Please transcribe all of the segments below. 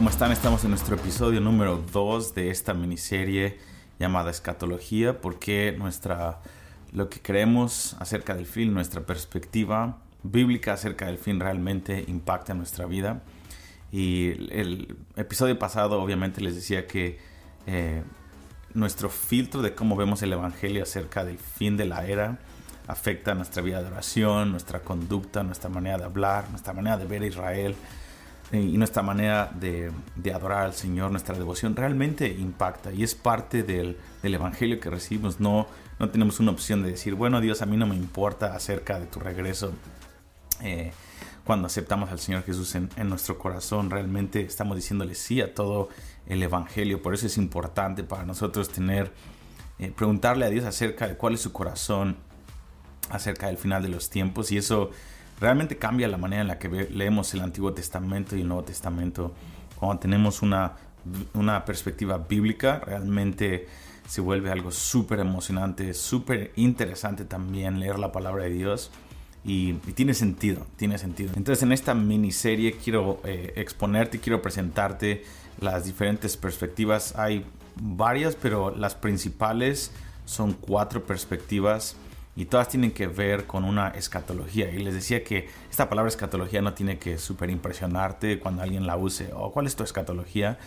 ¿Cómo están? Estamos en nuestro episodio número 2 de esta miniserie llamada Escatología, porque nuestra, lo que creemos acerca del fin, nuestra perspectiva bíblica acerca del fin realmente impacta nuestra vida. Y el episodio pasado obviamente les decía que eh, nuestro filtro de cómo vemos el Evangelio acerca del fin de la era afecta nuestra vida de oración, nuestra conducta, nuestra manera de hablar, nuestra manera de ver a Israel y nuestra manera de, adorar al Señor, nuestra devoción realmente impacta y es parte del, Evangelio que recibimos. No, no tenemos una opción de decir, bueno Dios, a mí no me importa acerca de tu regreso. Eh, cuando aceptamos al Señor Jesús en, nuestro corazón, realmente estamos diciéndole sí a todo el Evangelio. Por eso es importante para nosotros tener, eh, preguntarle a Dios acerca de cuál es su corazón acerca del final de los tiempos y eso realmente cambia la manera en la que leemos el Antiguo Testamento y el Nuevo Testamento. Cuando tenemos una, una perspectiva bíblica, realmente se vuelve algo súper emocionante, súper interesante también leer la palabra de Dios. Y, tiene sentido, tiene sentido. Entonces en esta miniserie quiero eh, exponerte, quiero presentarte las diferentes perspectivas. Hay varias, pero las principales son cuatro perspectivas y todas tienen que ver con una escatología. Y les decía que esta palabra escatología no tiene que super impresionarte cuando alguien la use. ¿O cuál es tu escatología?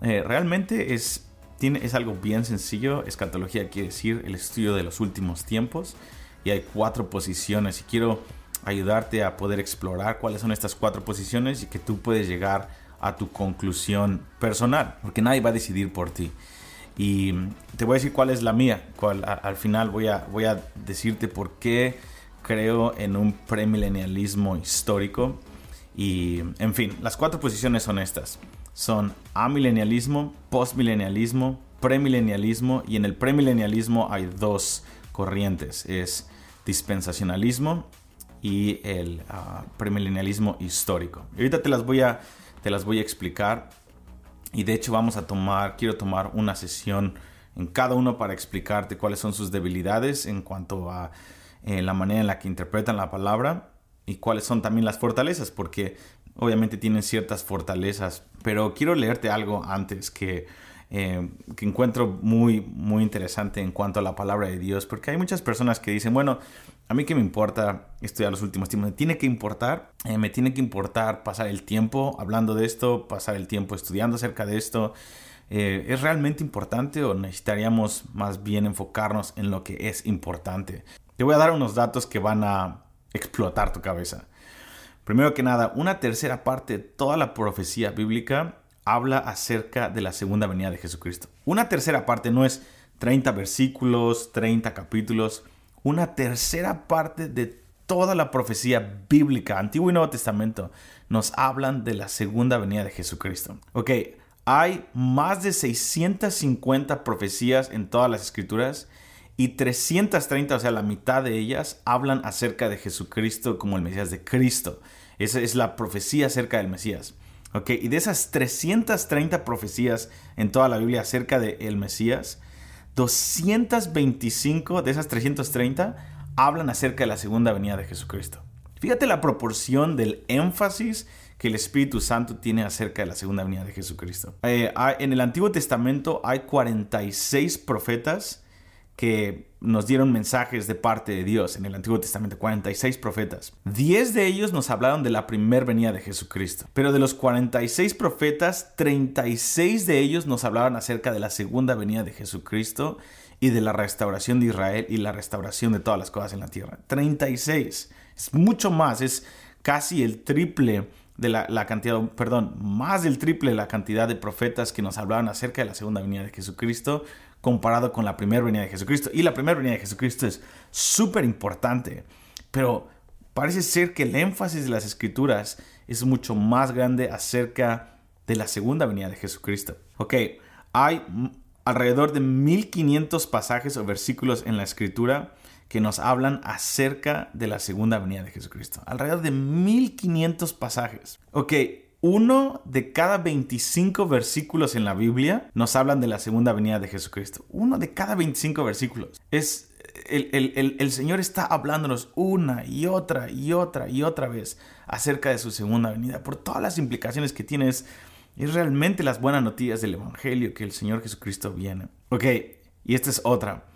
Eh, realmente es, es algo bien sencillo. Escatología quiere decir el estudio de los últimos tiempos. Y hay cuatro posiciones. Y quiero ayudarte a poder explorar cuáles son estas cuatro posiciones y que tú puedes llegar a tu conclusión personal. Porque nadie va a decidir por ti. Y te voy a decir cuál es la mía. Al final voy a, voy a decirte por qué creo en un premilenialismo histórico. Y, en fin, las cuatro posiciones son estas. Son amilenialismo, postmilenialismo, premilenialismo. Y en el premilenialismo hay dos corrientes. Es dispensacionalismo y el uh, premilenialismo histórico. Y ahorita te las voy a, te las voy a explicar y de hecho vamos a tomar, quiero tomar una sesión en cada uno para explicarte cuáles son sus debilidades en cuanto a eh, la manera en la que interpretan la palabra y cuáles son también las fortalezas, porque obviamente tienen ciertas fortalezas. Pero quiero leerte algo antes que, eh, que encuentro muy, muy interesante en cuanto a la palabra de Dios, porque hay muchas personas que dicen, bueno, a mí que me importa estudiar los últimos tiempos, me tiene que importar, eh, me tiene que importar pasar el tiempo hablando de esto, pasar el tiempo estudiando acerca de esto. Eh, ¿Es realmente importante o necesitaríamos más bien enfocarnos en lo que es importante? Te voy a dar unos datos que van a explotar tu cabeza. Primero que nada, una tercera parte de toda la profecía bíblica habla acerca de la segunda venida de Jesucristo. Una tercera parte no es 30 versículos, 30 capítulos una tercera parte de toda la profecía bíblica, Antiguo y Nuevo Testamento, nos hablan de la segunda venida de Jesucristo. Ok, hay más de 650 profecías en todas las escrituras y 330, o sea, la mitad de ellas, hablan acerca de Jesucristo como el Mesías de Cristo. Esa es la profecía acerca del Mesías. Ok, y de esas 330 profecías en toda la Biblia acerca del el Mesías, 225 de esas 330 hablan acerca de la segunda venida de Jesucristo. Fíjate la proporción del énfasis que el Espíritu Santo tiene acerca de la segunda venida de Jesucristo. Eh, en el Antiguo Testamento hay 46 profetas que nos dieron mensajes de parte de Dios en el Antiguo Testamento, 46 profetas. 10 de ellos nos hablaron de la primera venida de Jesucristo. Pero de los 46 profetas, 36 de ellos nos hablaban acerca de la segunda venida de Jesucristo y de la restauración de Israel y la restauración de todas las cosas en la tierra. 36. Es mucho más, es casi el triple de la, la, cantidad, perdón, más del triple de la cantidad de profetas que nos hablaban acerca de la segunda venida de Jesucristo comparado con la primera venida de Jesucristo. Y la primera venida de Jesucristo es súper importante, pero parece ser que el énfasis de las escrituras es mucho más grande acerca de la segunda venida de Jesucristo. Ok, hay alrededor de 1500 pasajes o versículos en la escritura que nos hablan acerca de la segunda venida de Jesucristo. Alrededor de 1500 pasajes. Ok, uno de cada 25 versículos en la Biblia nos hablan de la segunda venida de Jesucristo. Uno de cada 25 versículos. Es el, Señor está hablándonos una y otra y otra y otra vez acerca de su segunda venida por todas las implicaciones que tienes es realmente las buenas noticias del Evangelio que el Señor Jesucristo viene. Ok, y esta es otra.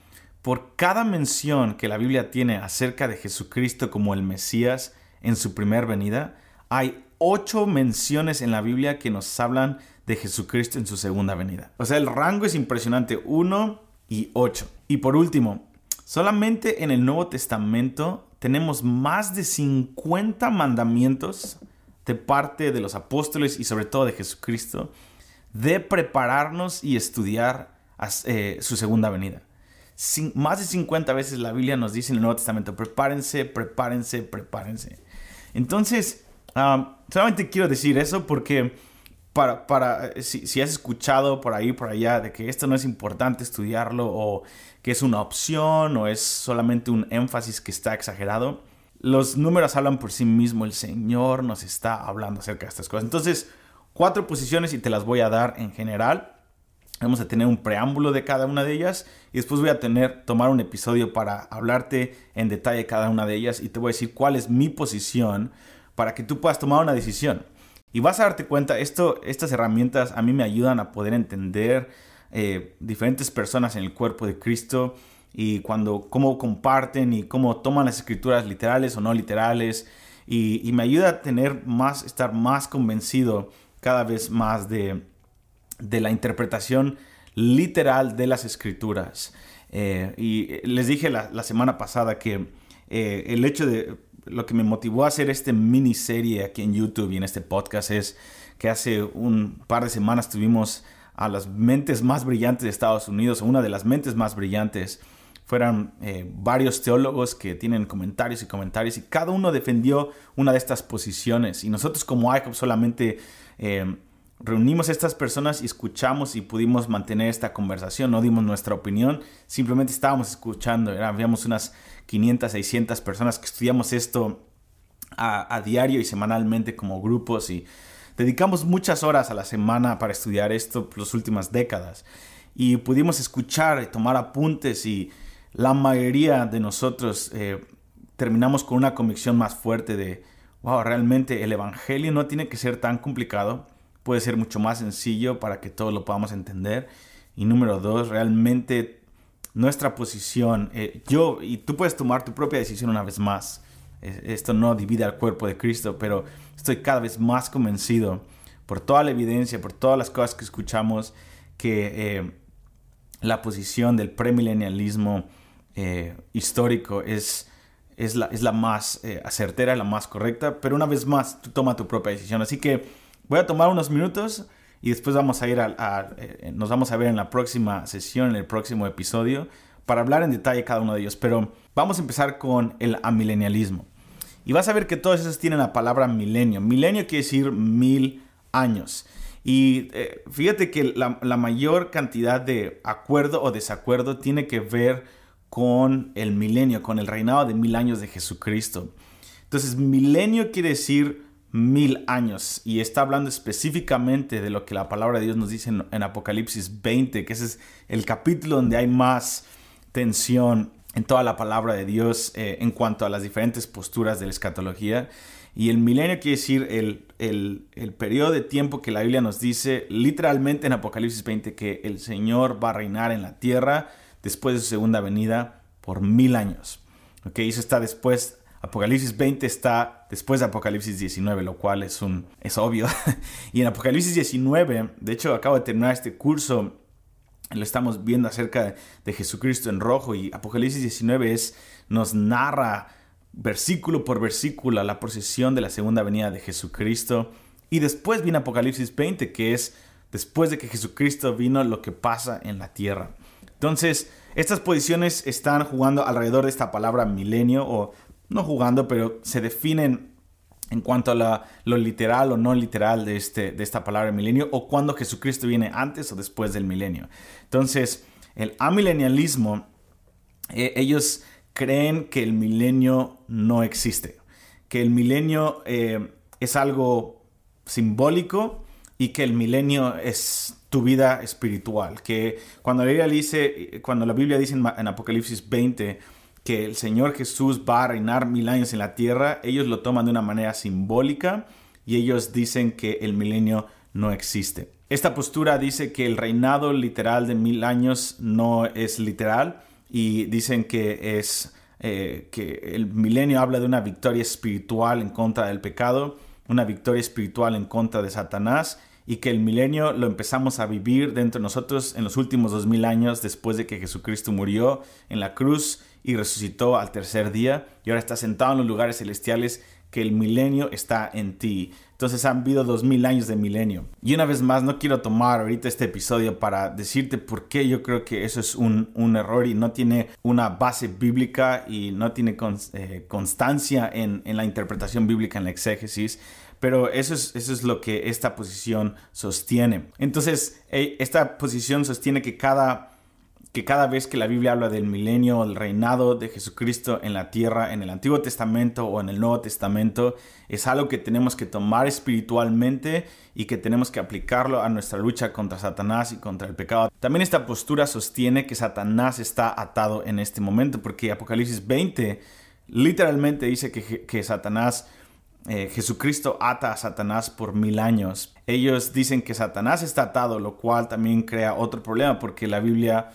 Por cada mención que la Biblia tiene acerca de Jesucristo como el Mesías en su primer venida, hay ocho menciones en la Biblia que nos hablan de Jesucristo en su segunda venida. O sea, el rango es impresionante, uno y ocho. Y por último, solamente en el Nuevo Testamento tenemos más de 50 mandamientos de parte de los apóstoles y sobre todo de Jesucristo de prepararnos y estudiar eh, su segunda venida. más de 50 veces la Biblia nos dice en el Nuevo Testamento, prepárense, prepárense, prepárense. Entonces, solamente quiero decir eso porque para, para eh, si, si, has escuchado por ahí, por allá, de que esto no es importante estudiarlo o que es una opción o es solamente un énfasis que está exagerado, los números hablan por sí mismo. El Señor nos está hablando acerca de estas cosas. Entonces, cuatro posiciones y te las voy a dar en general. Vamos a tener un preámbulo de cada una de ellas y después voy a tener tomar un episodio para hablarte en detalle cada una de ellas y te voy a decir cuál es mi posición para que tú puedas tomar una decisión. Y vas a darte cuenta, esto, estas herramientas a mí me ayudan a poder entender eh, diferentes personas en el cuerpo de Cristo y cuando cómo comparten y cómo toman las escrituras literales o no literales y, me ayuda a tener más, estar más convencido cada vez más de de la interpretación literal de las escrituras. Eh, y les dije la, semana pasada que eh, el hecho de lo que me motivó a hacer esta miniserie aquí en YouTube y en este podcast es que hace un par de semanas tuvimos a las mentes más brillantes de Estados Unidos, una de las mentes más brillantes. Fueron eh, varios teólogos que tienen comentarios y comentarios y cada uno defendió una de estas posiciones. Y nosotros como ICOP solamente reunimos a estas personas y escuchamos y pudimos mantener esta conversación, no dimos nuestra opinión, simplemente estábamos escuchando, habíamos unas 500, 600 personas que estudiamos esto a, diario y semanalmente como grupos y dedicamos muchas horas a la semana para estudiar esto las últimas décadas. Y pudimos escuchar y tomar apuntes y la mayoría de nosotros eh, terminamos con una convicción más fuerte de, wow, realmente el Evangelio no tiene que ser tan complicado puede ser mucho más sencillo para que todos lo podamos entender. Y número dos, realmente nuestra posición, eh, yo y tú puedes tomar tu propia decisión una vez más. Esto no divide al cuerpo de Cristo, pero estoy cada vez más convencido por toda la evidencia, por todas las cosas que escuchamos, que eh, la posición del premilenialismo eh, histórico es, es, la, es la más acertera, la más correcta, pero una vez más, tú toma tu propia decisión. Así que Voy a tomar unos minutos y después vamos a ir a, eh, nos vamos a ver en la próxima sesión, en el próximo episodio, para hablar en detalle cada uno de ellos. Pero vamos a empezar con el amilenialismo. Y vas a ver que todos esos tienen la palabra milenio. Milenio quiere decir mil años. Y eh, fíjate que la, la, mayor cantidad de acuerdo o desacuerdo tiene que ver con el milenio, con el reinado de mil años de Jesucristo. Entonces, milenio quiere decir mil años y está hablando específicamente de lo que la palabra de Dios nos dice en, Apocalipsis 20, que ese es el capítulo donde hay más tensión en toda la palabra de Dios eh, en cuanto a las diferentes posturas de la escatología. Y el milenio quiere decir el, el, el, periodo de tiempo que la Biblia nos dice literalmente en Apocalipsis 20 que el Señor va a reinar en la tierra después de su segunda venida por mil años. Ok, eso está después Apocalipsis 20 está después de Apocalipsis 19, lo cual es, un, es obvio. y en Apocalipsis 19, de hecho acabo de terminar este curso, lo estamos viendo acerca de Jesucristo en rojo y Apocalipsis 19 es, nos narra versículo por versículo la procesión de la segunda venida de Jesucristo. Y después viene Apocalipsis 20, que es después de que Jesucristo vino lo que pasa en la tierra. Entonces, estas posiciones están jugando alrededor de esta palabra milenio o no jugando, pero se definen en cuanto a lo literal o no literal de, este, de esta palabra milenio o cuando Jesucristo viene antes o después del milenio. Entonces, el amilenialismo, eh, ellos creen que el milenio no existe, que el milenio eh, es algo simbólico y que el milenio es tu vida espiritual, que cuando la Biblia dice, cuando la Biblia dice en Apocalipsis 20, que el Señor Jesús va a reinar mil años en la tierra, ellos lo toman de una manera simbólica y ellos dicen que el milenio no existe. Esta postura dice que el reinado literal de mil años no es literal y dicen que es eh, que el milenio habla de una victoria espiritual en contra del pecado, una victoria espiritual en contra de Satanás y que el milenio lo empezamos a vivir dentro de nosotros en los últimos dos mil años después de que Jesucristo murió en la cruz y resucitó al tercer día y ahora está sentado en los lugares celestiales que el milenio está en ti. Entonces han habido dos mil años de milenio. Y una vez más, no quiero tomar ahorita este episodio para decirte por qué yo creo que eso es un, error y no tiene una base bíblica y no tiene eh, constancia en, en la interpretación bíblica, en la exégesis pero eso es, eso es lo que esta posición sostiene. Entonces, eh, esta posición sostiene que cada, que cada vez que la Biblia habla del milenio, el reinado de Jesucristo en la tierra, en el Antiguo Testamento o en el Nuevo Testamento, es algo que tenemos que tomar espiritualmente y que tenemos que aplicarlo a nuestra lucha contra Satanás y contra el pecado. También esta postura sostiene que Satanás está atado en este momento, porque Apocalipsis 20 literalmente dice que, que Satanás eh, Jesucristo ata a Satanás por mil años. Ellos dicen que Satanás está atado, lo cual también crea otro problema porque la Biblia,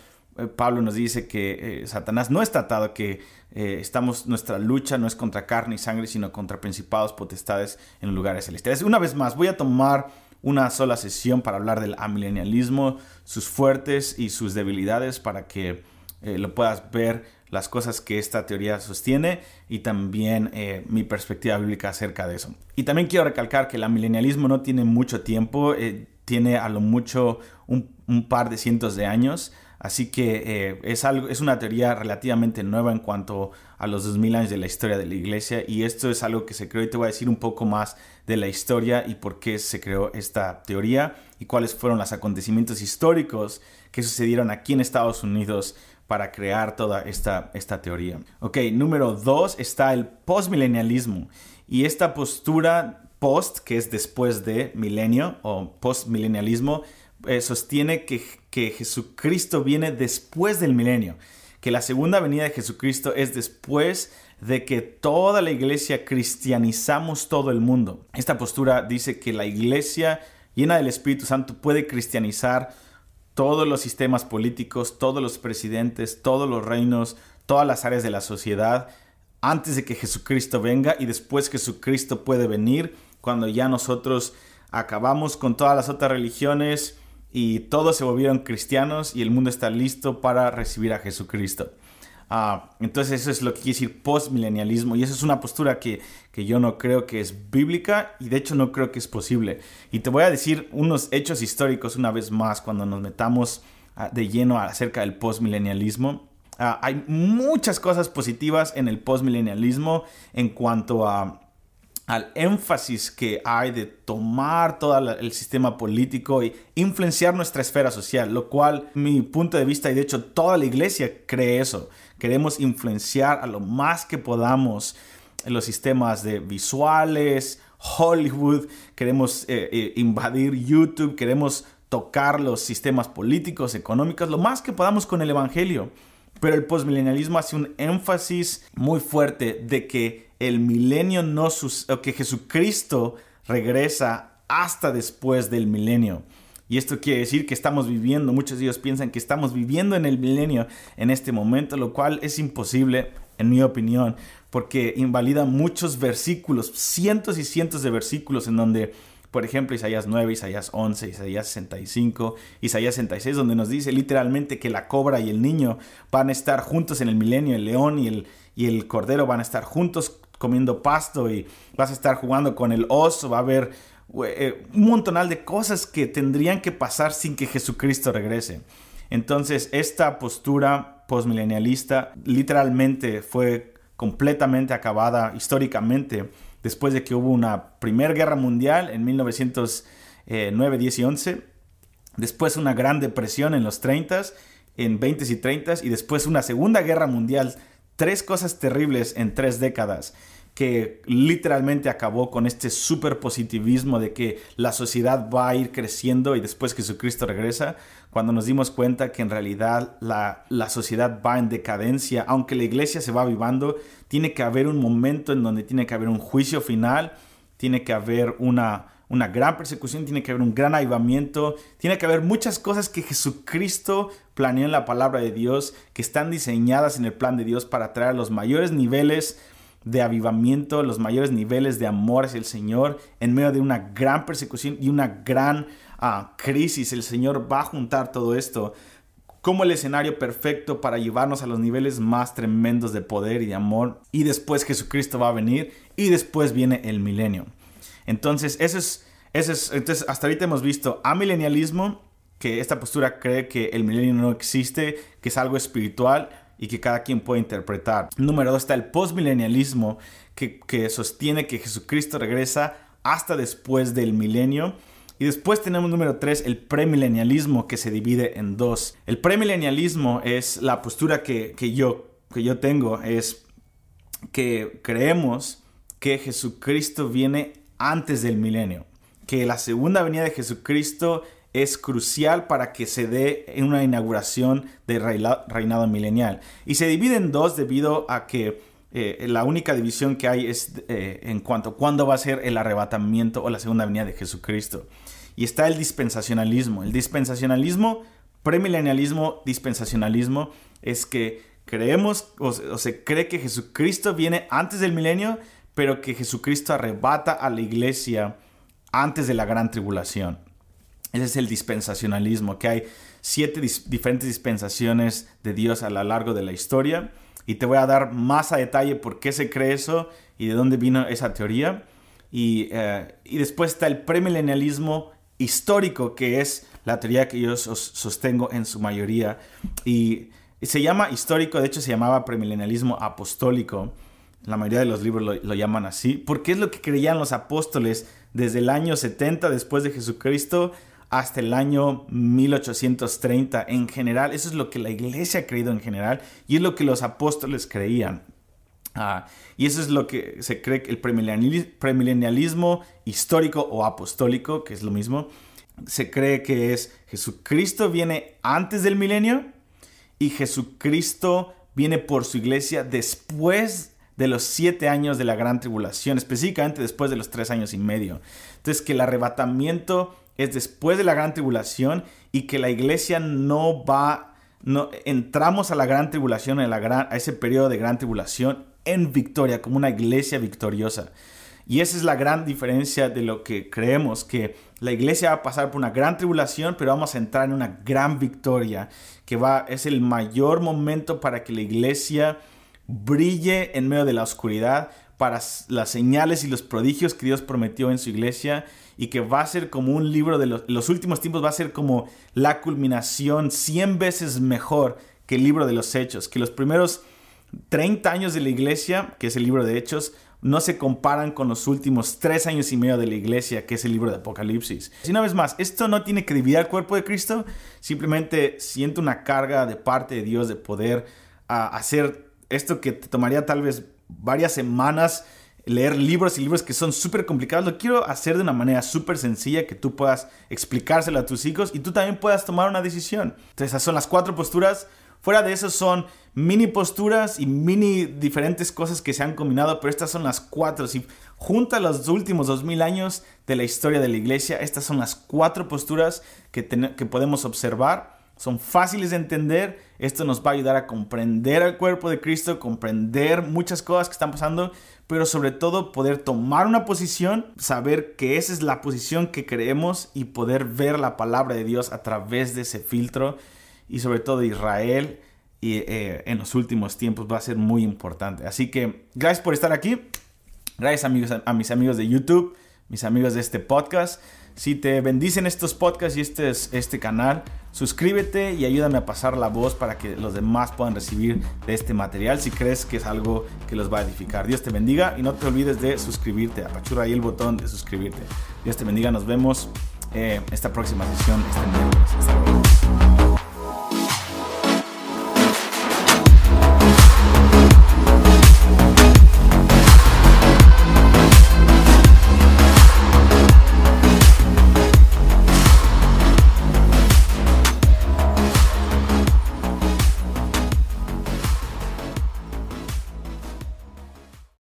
Pablo nos dice que eh, Satanás no está atado, que estamos, nuestra lucha no es contra carne y sangre, sino contra principados, potestades en lugares celestiales. Una vez más, voy a tomar una sola sesión para hablar del amilenialismo, sus fuertes y sus debilidades para que lo puedas ver las cosas que esta teoría sostiene y también eh, mi perspectiva bíblica acerca de eso. Y también quiero recalcar que el milenialismo no tiene mucho tiempo, eh, tiene a lo mucho un, par de cientos de años, así que eh, es, algo, es una teoría relativamente nueva en cuanto a los 2000 años de la historia de la iglesia y esto es algo que se creó y te voy a decir un poco más de la historia y por qué se creó esta teoría y cuáles fueron los acontecimientos históricos que sucedieron aquí en Estados Unidos para crear toda esta, esta teoría. Ok, número dos está el postmilenialismo. Y esta postura post, que es después de milenio o postmilenialismo, eh, sostiene que, que Jesucristo viene después del milenio, que la segunda venida de Jesucristo es después de que toda la iglesia cristianizamos todo el mundo. Esta postura dice que la iglesia llena del Espíritu Santo puede cristianizar todos los sistemas políticos, todos los presidentes, todos los reinos, todas las áreas de la sociedad, antes de que Jesucristo venga y después Jesucristo puede venir, cuando ya nosotros acabamos con todas las otras religiones y todos se volvieron cristianos y el mundo está listo para recibir a Jesucristo. Ah, entonces eso es lo que quiere decir postmilenialismo y eso es una postura que, que, yo no creo que es bíblica y de hecho no creo que es posible. Y te voy a decir unos hechos históricos una vez más cuando nos metamos ah, de lleno acerca del postmilenialismo. Ah, hay muchas cosas positivas en el postmilenialismo en cuanto a al énfasis que hay de tomar todo el sistema político y influenciar nuestra esfera social, lo cual mi punto de vista y de hecho toda la iglesia cree eso. Queremos influenciar a lo más que podamos en los sistemas de visuales, Hollywood, queremos eh, eh, invadir YouTube, queremos tocar los sistemas políticos, económicos, lo más que podamos con el Evangelio. Pero el postmilenialismo hace un énfasis muy fuerte de que el milenio no que Jesucristo regresa hasta después del milenio. Y esto quiere decir que estamos viviendo, muchos de ellos piensan que estamos viviendo en el milenio en este momento, lo cual es imposible, en mi opinión, porque invalida muchos versículos, cientos y cientos de versículos en donde por ejemplo, Isaías 9, Isaías 11, Isaías 65, Isaías 66, donde nos dice literalmente que la cobra y el niño van a estar juntos en el milenio, el león y el, y el cordero van a estar juntos comiendo pasto y vas a estar jugando con el oso, va a haber eh, un montonal de cosas que tendrían que pasar sin que Jesucristo regrese. Entonces, esta postura postmilenialista literalmente fue completamente acabada históricamente después de que hubo una primera guerra mundial en 1909, 10 y 11, después una gran depresión en los 30, en 20 y 30 y después una segunda guerra mundial tres cosas terribles en tres décadas que literalmente acabó con este super positivismo de que la sociedad va a ir creciendo y después Jesucristo regresa, cuando nos dimos cuenta que en realidad la, la sociedad va en decadencia, aunque la iglesia se va avivando, tiene que haber un momento en donde tiene que haber un juicio final, tiene que haber una, una gran persecución, tiene que haber un gran avivamiento, tiene que haber muchas cosas que Jesucristo planeó en la palabra de Dios, que están diseñadas en el plan de Dios para traer los mayores niveles de avivamiento, los mayores niveles de amor hacia el Señor en medio de una gran persecución y una gran ah, crisis. El Señor va a juntar todo esto como el escenario perfecto para llevarnos a los niveles más tremendos de poder y de amor. Y después Jesucristo va a venir y después viene el milenio. Entonces, eso es, eso es, entonces hasta ahorita hemos visto amilenialismo, que esta postura cree que el milenio no existe, que es algo espiritual y que cada quien puede interpretar. Número dos está el postmilenialismo, que, que sostiene que Jesucristo regresa hasta después del milenio. Y después tenemos número tres, el premilenialismo, que se divide en dos. El premilenialismo es la postura que, que, yo, que yo tengo, es que creemos que Jesucristo viene antes del milenio, que la segunda venida de Jesucristo es crucial para que se dé una inauguración del reinado milenial. Y se divide en dos debido a que eh, la única división que hay es eh, en cuanto a cuándo va a ser el arrebatamiento o la segunda venida de Jesucristo. Y está el dispensacionalismo. El dispensacionalismo, premilenialismo, dispensacionalismo, es que creemos o se cree que Jesucristo viene antes del milenio, pero que Jesucristo arrebata a la iglesia antes de la gran tribulación. Ese es el dispensacionalismo, que hay siete diferentes dispensaciones de Dios a lo largo de la historia. Y te voy a dar más a detalle por qué se cree eso y de dónde vino esa teoría. Y, eh, después está el premilenialismo histórico, que es la teoría que yo sostengo en su mayoría. Y, se llama histórico, de hecho se llamaba premilenialismo apostólico. La mayoría de los libros lo llaman así, porque es lo que creían los apóstoles desde el año 70 después de Jesucristo hasta el año 1830 en general. Eso es lo que la iglesia ha creído en general y es lo que los apóstoles creían. Ah, y eso es lo que se cree que el premilenialismo histórico o apostólico, que es lo mismo, se cree que es Jesucristo viene antes del milenio y Jesucristo viene por su iglesia después de los siete años de la gran tribulación, específicamente después de los tres años y medio. Entonces que el arrebatamiento es después de la gran tribulación y que la iglesia no va, no, entramos a la gran tribulación, a, la gran, a ese periodo de gran tribulación en victoria, como una iglesia victoriosa. Y esa es la gran diferencia de lo que creemos, que la iglesia va a pasar por una gran tribulación, pero vamos a entrar en una gran victoria, que va, es el mayor momento para que la iglesia brille en medio de la oscuridad, para las señales y los prodigios que Dios prometió en su iglesia y que va a ser como un libro de los, últimos tiempos, va a ser como la culminación 100 veces mejor que el libro de los hechos, que los primeros 30 años de la iglesia, que es el libro de hechos, no se comparan con los últimos tres años y medio de la iglesia, que es el libro de Apocalipsis. Y una vez más, esto no tiene que dividir al cuerpo de Cristo, simplemente siento una carga de parte de Dios de poder ah, hacer esto que te tomaría tal vez varias semanas leer libros y libros que son súper complicados. Lo quiero hacer de una manera súper sencilla que tú puedas explicárselo a tus hijos y tú también puedas tomar una decisión. Entonces, esas son las cuatro posturas. Fuera de eso son mini posturas y mini diferentes cosas que se han combinado, pero estas son las cuatro. Si juntas los últimos dos mil años de la historia de la iglesia, estas son las cuatro posturas que, que podemos observar son fáciles de entender. Esto nos va a ayudar a comprender al cuerpo de Cristo, comprender muchas cosas que están pasando, pero sobre todo poder tomar una posición, saber que esa es la posición que creemos y poder ver la palabra de Dios a través de ese filtro y sobre todo Israel y, eh, en los últimos tiempos va a ser muy importante. Así que gracias por estar aquí. Gracias amigos, a mis amigos de YouTube, mis amigos de este podcast. Si te bendicen estos podcasts y este, este canal, suscríbete y ayúdame a pasar la voz para que los demás puedan recibir de este material si crees que es algo que los va a edificar. Dios te bendiga y no te olvides de suscribirte. Apachura ahí el botón de suscribirte. Dios te bendiga. Nos vemos eh, esta próxima sesión este. Hasta luego.